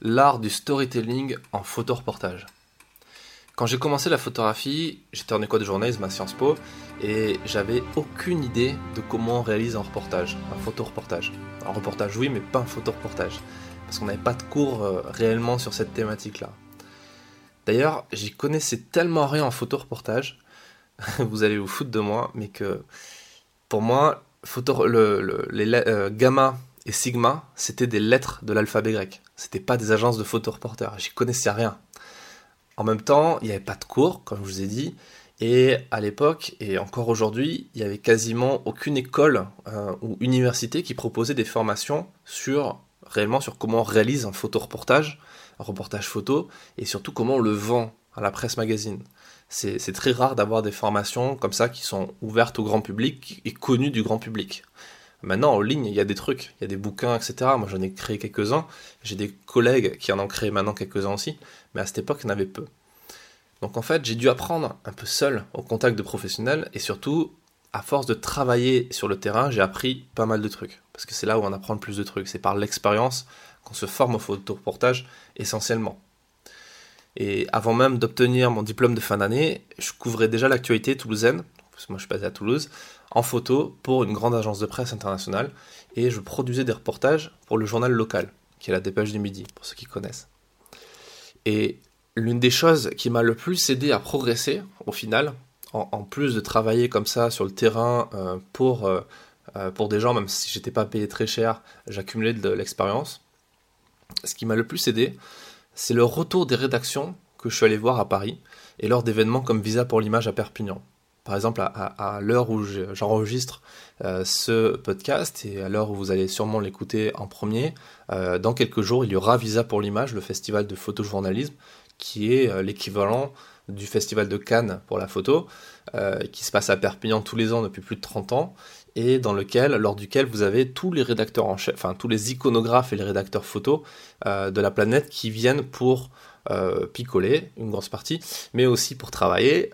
l'art du storytelling en photoreportage. Quand j'ai commencé la photographie, j'étais en école de journalisme à Sciences Po et j'avais aucune idée de comment on réalise un reportage, un photoreportage. Un reportage oui, mais pas un photoreportage, parce qu'on n'avait pas de cours euh, réellement sur cette thématique-là. D'ailleurs, j'y connaissais tellement rien en photoreportage, vous allez vous foutre de moi, mais que pour moi, photo, euh, gamma et sigma, c'était des lettres de l'alphabet grec. C'était pas des agences de photoreporters. J'y connaissais rien. En même temps, il n'y avait pas de cours, comme je vous ai dit, et à l'époque, et encore aujourd'hui, il n'y avait quasiment aucune école euh, ou université qui proposait des formations sur réellement sur comment on réalise un photoreportage, un reportage photo, et surtout comment on le vend à la presse magazine. C'est très rare d'avoir des formations comme ça qui sont ouvertes au grand public et connues du grand public. Maintenant, en ligne, il y a des trucs, il y a des bouquins, etc. Moi, j'en ai créé quelques-uns. J'ai des collègues qui en ont créé maintenant quelques-uns aussi. Mais à cette époque, il y en avait peu. Donc, en fait, j'ai dû apprendre un peu seul au contact de professionnels. Et surtout, à force de travailler sur le terrain, j'ai appris pas mal de trucs. Parce que c'est là où on apprend le plus de trucs. C'est par l'expérience qu'on se forme au photoreportage essentiellement. Et avant même d'obtenir mon diplôme de fin d'année, je couvrais déjà l'actualité toulousaine, parce que moi je suis basé à Toulouse, en photo pour une grande agence de presse internationale et je produisais des reportages pour le journal local, qui est la Dépêche du Midi, pour ceux qui connaissent. Et l'une des choses qui m'a le plus aidé à progresser, au final, en, plus de travailler comme ça sur le terrain euh, pour, euh, euh, pour des gens, même si j'étais pas payé très cher, j'accumulais de l'expérience. Ce qui m'a le plus aidé, c'est le retour des rédactions que je suis allé voir à Paris et lors d'événements comme Visa pour l'image à Perpignan par exemple, à, l'heure où j'enregistre euh, ce podcast et à l'heure où vous allez sûrement l'écouter en premier, euh, dans quelques jours, il y aura Visa pour l'image, le festival de photojournalisme, qui est euh, l'équivalent du festival de Cannes pour la photo, qui se passe à Perpignan tous les ans depuis plus de 30 ans, et dans lequel, lors duquel vous avez tous les rédacteurs en chef, enfin tous les iconographes et les rédacteurs photos de la planète qui viennent pour picoler, une grosse partie, mais aussi pour travailler,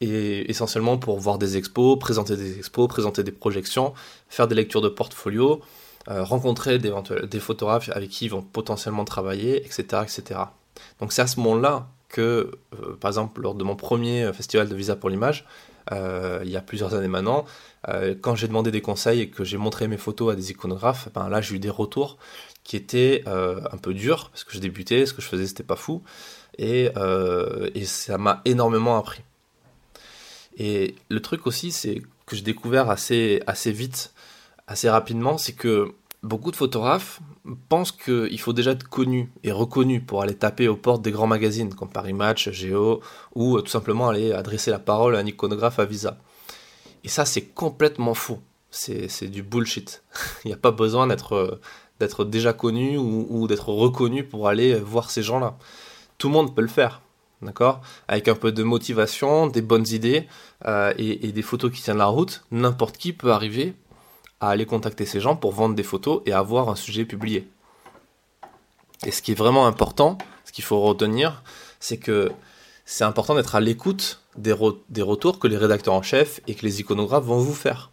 et essentiellement pour voir des expos, présenter des expos, présenter des projections, faire des lectures de portfolio, euh, rencontrer des, des, photographes avec qui ils vont potentiellement travailler, etc. etc. Donc c'est à ce moment-là que, euh, par exemple, lors de mon premier festival de Visa pour l'image, euh, il y a plusieurs années maintenant, quand j'ai demandé des conseils et que j'ai montré mes photos à des iconographes, ben là j'ai eu des retours qui étaient un peu durs, parce que je débutais, ce que je faisais c'était pas fou, et ça m'a énormément appris. Et le truc aussi, c'est que j'ai découvert assez, assez vite, assez rapidement, c'est que beaucoup de photographes pensent qu'il faut déjà être connu et reconnu pour aller taper aux portes des grands magazines comme Paris Match, Géo, ou tout simplement aller adresser la parole à un iconographe à visa. Et ça, c'est complètement faux. C'est du bullshit. Il n'y a pas besoin d'être déjà connu ou d'être reconnu pour aller voir ces gens-là. Tout le monde peut le faire d'accord? Avec un peu de motivation, des bonnes idées euh, et, des photos qui tiennent la route, n'importe qui peut arriver à aller contacter ces gens pour vendre des photos et avoir un sujet publié. Et ce qui est vraiment important, ce qu'il faut retenir, c'est que c'est important d'être à l'écoute des, des, retours que les rédacteurs en chef et que les iconographes vont vous faire.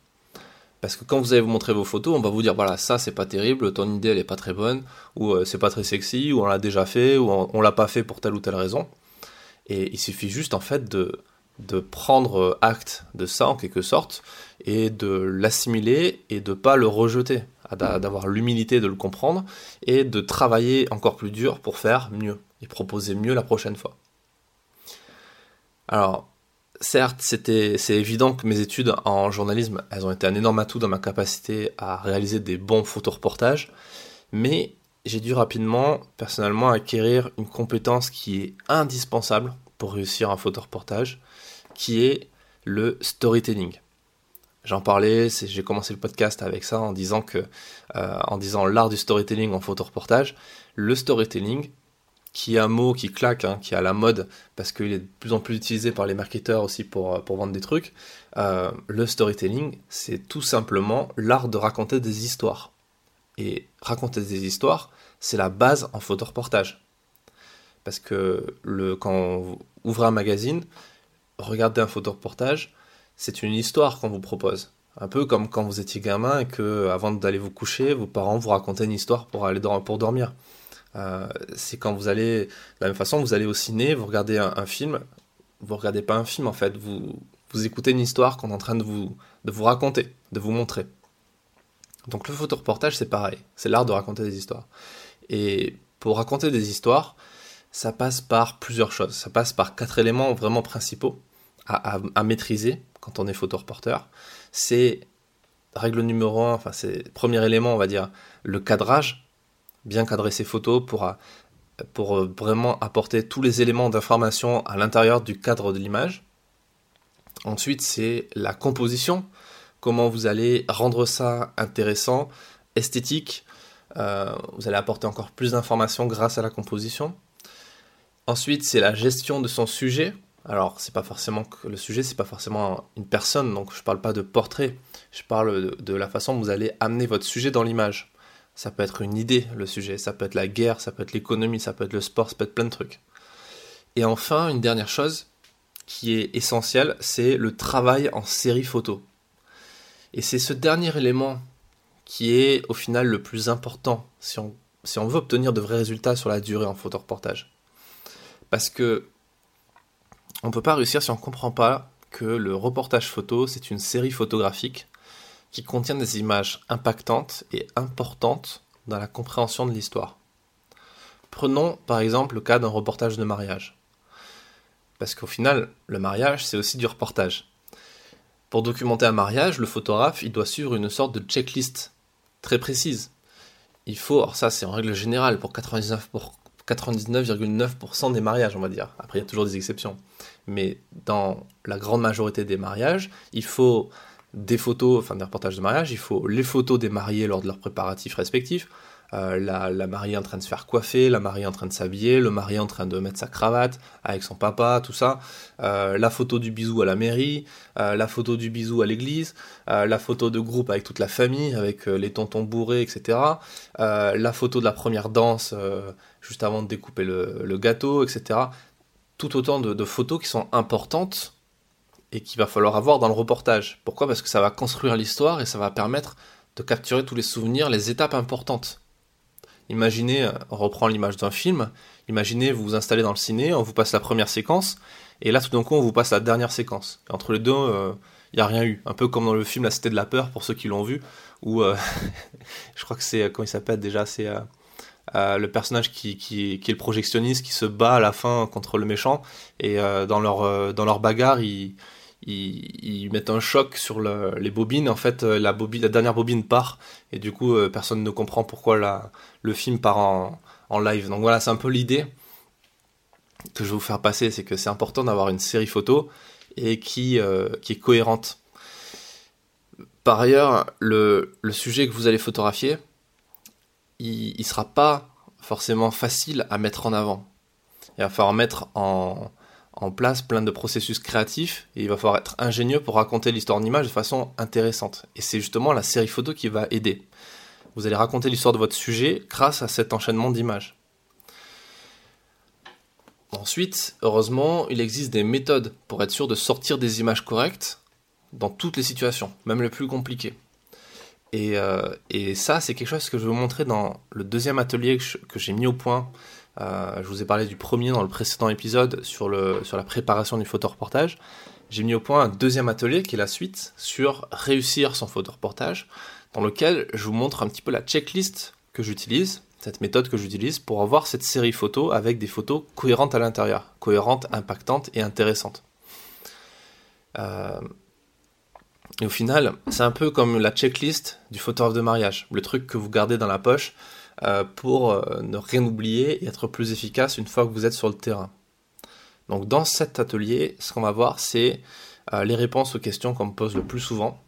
Parce que quand vous allez vous montrer vos photos, on va vous dire voilà, ça c'est pas terrible, ton idée elle est pas très bonne, ou euh, c'est pas très sexy, ou on l'a déjà fait, ou on, on l'a pas fait pour telle ou telle raison. Et il suffit juste en fait de, prendre acte de ça en quelque sorte et de l'assimiler et de pas le rejeter, d'avoir l'humilité de le comprendre et de travailler encore plus dur pour faire mieux et proposer mieux la prochaine fois. Alors, certes, c'est évident que mes études en journalisme, elles ont été un énorme atout dans ma capacité à réaliser des bons photoreportages, mais j'ai dû rapidement, personnellement, acquérir une compétence qui est indispensable pour réussir un photoreportage, qui est le storytelling. J'en parlais, j'ai commencé le podcast avec ça en disant que, euh, en disant l'art du storytelling en photoreportage, le storytelling, qui est un mot qui claque, hein, qui est à la mode parce qu'il est de plus en plus utilisé par les marketeurs aussi pour, pour vendre des trucs. Euh, le storytelling, c'est tout simplement l'art de raconter des histoires. Et raconter des histoires, c'est la base en photoreportage. Parce que le, quand ouvrez un magazine, regardez un photoreportage, c'est une histoire qu'on vous propose. Un peu comme quand vous étiez gamin et que, avant d'aller vous coucher, vos parents vous racontaient une histoire pour aller dormir. c'est quand vous allez, de la même façon, vous allez au ciné, vous regardez un, film, vous regardez pas un film en fait, vous, vous écoutez une histoire qu'on est en train de vous, de vous raconter, de vous montrer. Donc le photoreportage, c'est pareil, c'est l'art de raconter des histoires. Et pour raconter des histoires, ça passe par plusieurs choses. Ça passe par quatre éléments vraiment principaux à, maîtriser quand on est photoreporteur. C'est règle numéro un, enfin c'est premier élément, on va dire, le cadrage. Bien cadrer ses photos pour, pour vraiment apporter tous les éléments d'information à l'intérieur du cadre de l'image. Ensuite, c'est la composition. Comment vous allez rendre ça intéressant, esthétique. Euh, vous allez apporter encore plus d'informations grâce à la composition. Ensuite, c'est la gestion de son sujet. Alors, c'est pas forcément que le sujet, c'est pas forcément une personne, donc je parle pas de portrait. Je parle de, la façon dont vous allez amener votre sujet dans l'image. Ça peut être une idée, le sujet, ça peut être la guerre, ça peut être l'économie, ça peut être le sport, ça peut être plein de trucs. Et enfin, une dernière chose qui est essentielle, c'est le travail en série photo. Et c'est ce dernier élément qui est au final le plus important si on, veut obtenir de vrais résultats sur la durée en photo reportage. Parce que on ne peut pas réussir si on ne comprend pas que le reportage photo, c'est une série photographique qui contient des images impactantes et importantes dans la compréhension de l'histoire. Prenons par exemple le cas d'un reportage de mariage. Parce qu'au final, le mariage, c'est aussi du reportage. Pour documenter un mariage, le photographe, il doit suivre une sorte de checklist très précise. Il faut, alors ça c'est en règle générale pour 99%, 99,9% des mariages, on va dire. Après, il y a toujours des exceptions. Mais dans la grande majorité des mariages, il faut des photos, enfin des reportages de mariage, il faut les photos des mariés lors de leurs préparatifs respectifs, euh, la, mariée en train de se faire coiffer, la mariée en train de s'habiller, le mari en train de mettre sa cravate avec son papa, tout ça, euh, la photo du bisou à la mairie, euh, la photo du bisou à l'église, la photo de groupe avec toute la famille, avec les tontons bourrés, etc., la photo de la première danse juste avant de découper le, gâteau, etc. Tout autant de, photos qui sont importantes et qu'il va falloir avoir dans le reportage. Pourquoi? Parce que ça va construire l'histoire et ça va permettre de capturer tous les souvenirs, les étapes importantes. Imaginez, on reprend l'image d'un film, imaginez vous vous installez dans le ciné, on vous passe la première séquence, et là tout d'un coup on vous passe la dernière séquence. entre les deux, il euh, n'y a rien eu. Un peu comme dans le film La Cité de la Peur, pour ceux qui l'ont vu, où euh, je crois que c'est, comment il s'appelle déjà, c'est euh, le personnage qui, est le projectionniste, qui se bat à la fin contre le méchant, et dans, leur, dans leur bagarre, ils mettent un choc sur les bobines. En fait, euh, la, bobine, dernière bobine part et du coup, euh, personne ne comprend pourquoi le film part en, live. Donc voilà, c'est un peu l'idée que je vais vous faire passer, c'est que c'est important d'avoir une série photo et qui, euh, est cohérente. Par ailleurs, le, sujet que vous allez photographier, il ne sera pas forcément facile à mettre en avant. Il va falloir mettre en, en place plein de processus créatifs et il va falloir être ingénieux pour raconter l'histoire en image de façon intéressante. Et c'est justement la série photo qui va aider. Vous allez raconter l'histoire de votre sujet grâce à cet enchaînement d'images. Ensuite, heureusement, il existe des méthodes pour être sûr de sortir des images correctes dans toutes les situations, même les plus compliquées. Et, euh, ça, c'est quelque chose que je vais vous montrer dans le deuxième atelier que j'ai mis au point euh, je vous ai parlé du premier dans le précédent épisode sur, la préparation du photoreportage. J'ai mis au point un deuxième atelier qui est la suite sur réussir son photoreportage, dans lequel je vous montre un petit peu la checklist que j'utilise, cette méthode que j'utilise pour avoir cette série photo avec des photos cohérentes à l'intérieur, cohérentes, impactantes et intéressantes. Euh, et au final, c'est un peu comme la checklist du photographe de mariage, le truc que vous gardez dans la poche pour euh, ne rien oublier et être plus efficace une fois que vous êtes sur le terrain. Donc dans cet atelier, ce qu'on va voir, c'est euh, les réponses aux questions qu'on me pose le plus souvent,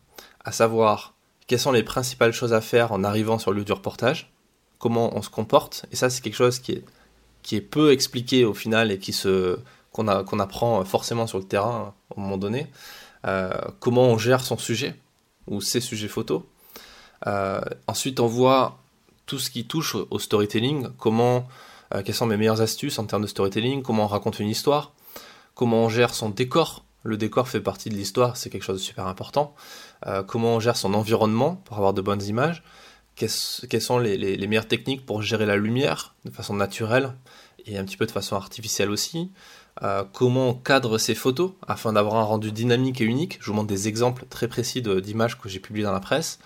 à savoir quelles sont les principales choses à faire en arrivant sur le lieu du reportage, comment on se comporte, et ça c'est quelque chose qui est, qui est peu expliqué au final et qui se qu'on apprend forcément sur le terrain à un moment donné, comment on gère son sujet ou ses sujets photos. ensuite, on voit tout ce qui touche au storytelling, comment, euh, quelles sont mes meilleures astuces en termes de storytelling, comment on raconte une histoire, comment on gère son décor. Le décor fait partie de l'histoire, c'est quelque chose de super important. Euh, comment on gère son environnement pour avoir de bonnes images, quelles sont les, meilleures techniques pour gérer la lumière de façon naturelle et un petit peu de façon artificielle aussi. Euh, comment on cadre ces photos afin d'avoir un rendu dynamique et unique. Je vous montre des exemples très précis d'images que j'ai publiées dans la presse.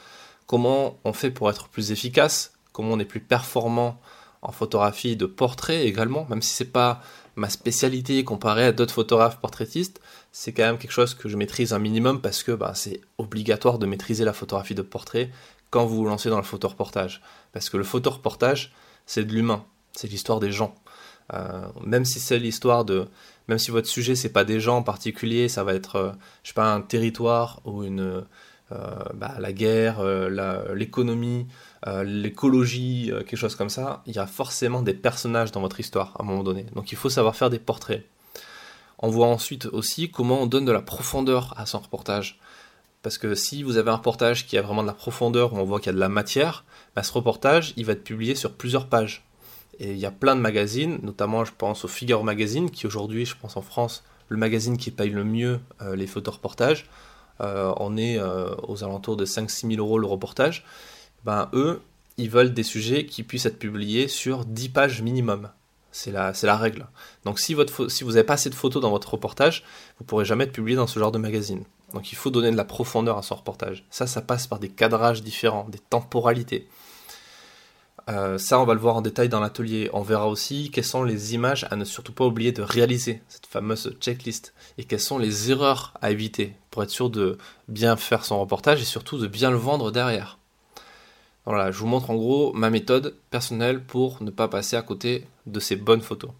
Comment on fait pour être plus efficace, comment on est plus performant en photographie de portrait également, même si c'est pas ma spécialité comparée à d'autres photographes portraitistes, c'est quand même quelque chose que je maîtrise un minimum parce que bah, c'est obligatoire de maîtriser la photographie de portrait quand vous vous lancez dans le photoreportage. Parce que le photoreportage, c'est de l'humain, c'est l'histoire des gens. Euh, même si c'est l'histoire de, même si votre sujet c'est pas des gens en particulier, ça va être, euh, je sais pas, un territoire ou une, bah, la guerre, l'économie, l'écologie, quelque chose comme ça. Il y a forcément des personnages dans votre histoire à un moment donné. Donc il faut savoir faire des portraits. On voit ensuite aussi comment on donne de la profondeur à son reportage. Parce que si vous avez un reportage qui a vraiment de la profondeur, où on voit qu'il y a de la matière, bah, ce reportage, il va être publié sur plusieurs pages. Et il y a plein de magazines, notamment je pense au Figure Magazine, qui aujourd'hui, je pense en France, le magazine qui paye le mieux euh, les photoreportages. Euh, on est euh, aux alentours de 5-6 000 euros le reportage. Ben, eux, ils veulent des sujets qui puissent être publiés sur 10 pages minimum. C'est la, la, règle. Donc si, votre, si vous n'avez pas assez de photos dans votre reportage, vous ne pourrez jamais être publié dans ce genre de magazine. Donc il faut donner de la profondeur à son reportage. Ça, ça passe par des cadrages différents, des temporalités. Euh, ça, on va le voir en détail dans l'atelier. On verra aussi quelles sont les images à ne surtout pas oublier de réaliser, cette fameuse checklist, et quelles sont les erreurs à éviter pour être sûr de bien faire son reportage et surtout de bien le vendre derrière. Voilà, je vous montre en gros ma méthode personnelle pour ne pas passer à côté de ces bonnes photos.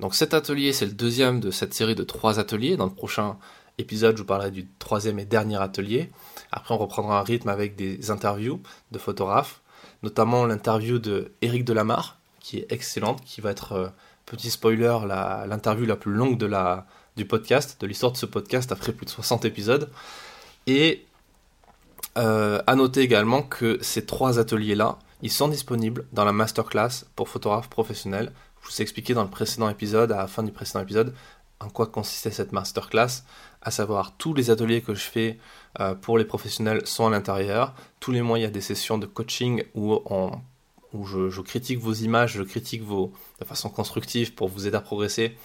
Donc cet atelier, c'est le deuxième de cette série de trois ateliers. Dans le prochain épisode, je vous parlerai du troisième et dernier atelier. Après, on reprendra un rythme avec des interviews de photographes, notamment l'interview de Eric Delamarre, qui est excellente, qui va être, euh, petit spoiler, l'interview la, plus longue de du podcast, de l'histoire de ce podcast après plus de 60 épisodes. Et euh, à noter également que ces trois ateliers-là, ils sont disponibles dans la masterclass pour photographes professionnels. Je vous ai expliqué dans le précédent épisode, à la fin du précédent épisode, en quoi consistait cette masterclass, à savoir tous les ateliers que je fais euh, pour les professionnels sont à l'intérieur. Tous les mois, il y a des sessions de coaching où, où je, critique vos images, je critique vos de façon constructive pour vous aider à progresser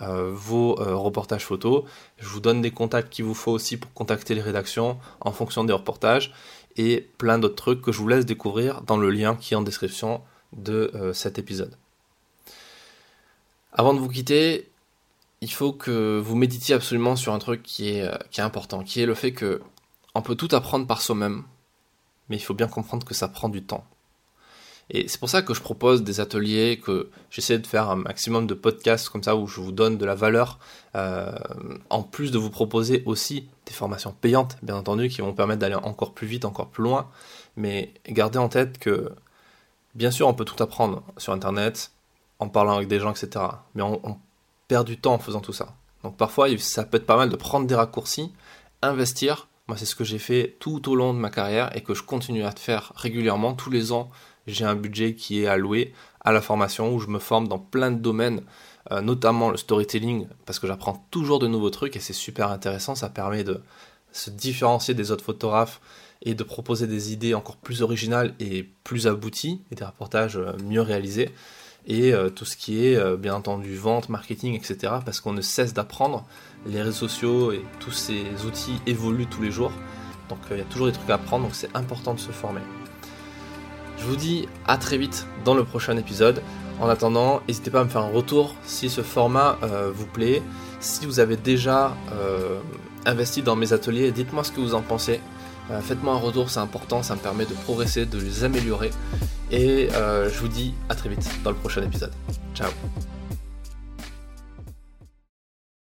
euh, vos euh, reportages photos. Je vous donne des contacts qu'il vous faut aussi pour contacter les rédactions en fonction des reportages et plein d'autres trucs que je vous laisse découvrir dans le lien qui est en description de cet épisode. Avant de vous quitter, il faut que vous méditiez absolument sur un truc qui est, euh, qui est important, qui est le fait que on peut tout apprendre par soi-même, mais il faut bien comprendre que ça prend du temps. Et c'est pour ça que je propose des ateliers, que j'essaie de faire un maximum de podcasts comme ça où je vous donne de la valeur, euh, en plus de vous proposer aussi des formations payantes, bien entendu, qui vont permettre d'aller encore plus vite, encore plus loin. Mais gardez en tête que, bien sûr, on peut tout apprendre sur Internet, en parlant avec des gens, etc. Mais on, on perd du temps en faisant tout ça. Donc parfois, ça peut être pas mal de prendre des raccourcis, investir. Moi, c'est ce que j'ai fait tout au long de ma carrière et que je continue à faire régulièrement. Tous les ans, j'ai un budget qui est alloué à la formation où je me forme dans plein de domaines, euh, notamment le storytelling, parce que j'apprends toujours de nouveaux trucs et c'est super intéressant. Ça permet de se différencier des autres photographes et de proposer des idées encore plus originales et plus abouties et des reportages euh, mieux réalisés et euh, tout ce qui est euh, bien entendu vente, marketing, etc. Parce qu'on ne cesse d'apprendre. Les réseaux sociaux et tous ces outils évoluent tous les jours. Donc euh, il y a toujours des trucs à apprendre, donc c'est important de se former. Je vous dis à très vite dans le prochain épisode. En attendant, n'hésitez pas à me faire un retour si ce format vous plaît. Si vous avez déjà investi dans mes ateliers, dites-moi ce que vous en pensez. Faites-moi un retour, c'est important, ça me permet de progresser, de les améliorer. Et euh, je vous dis à très vite dans le prochain épisode. Ciao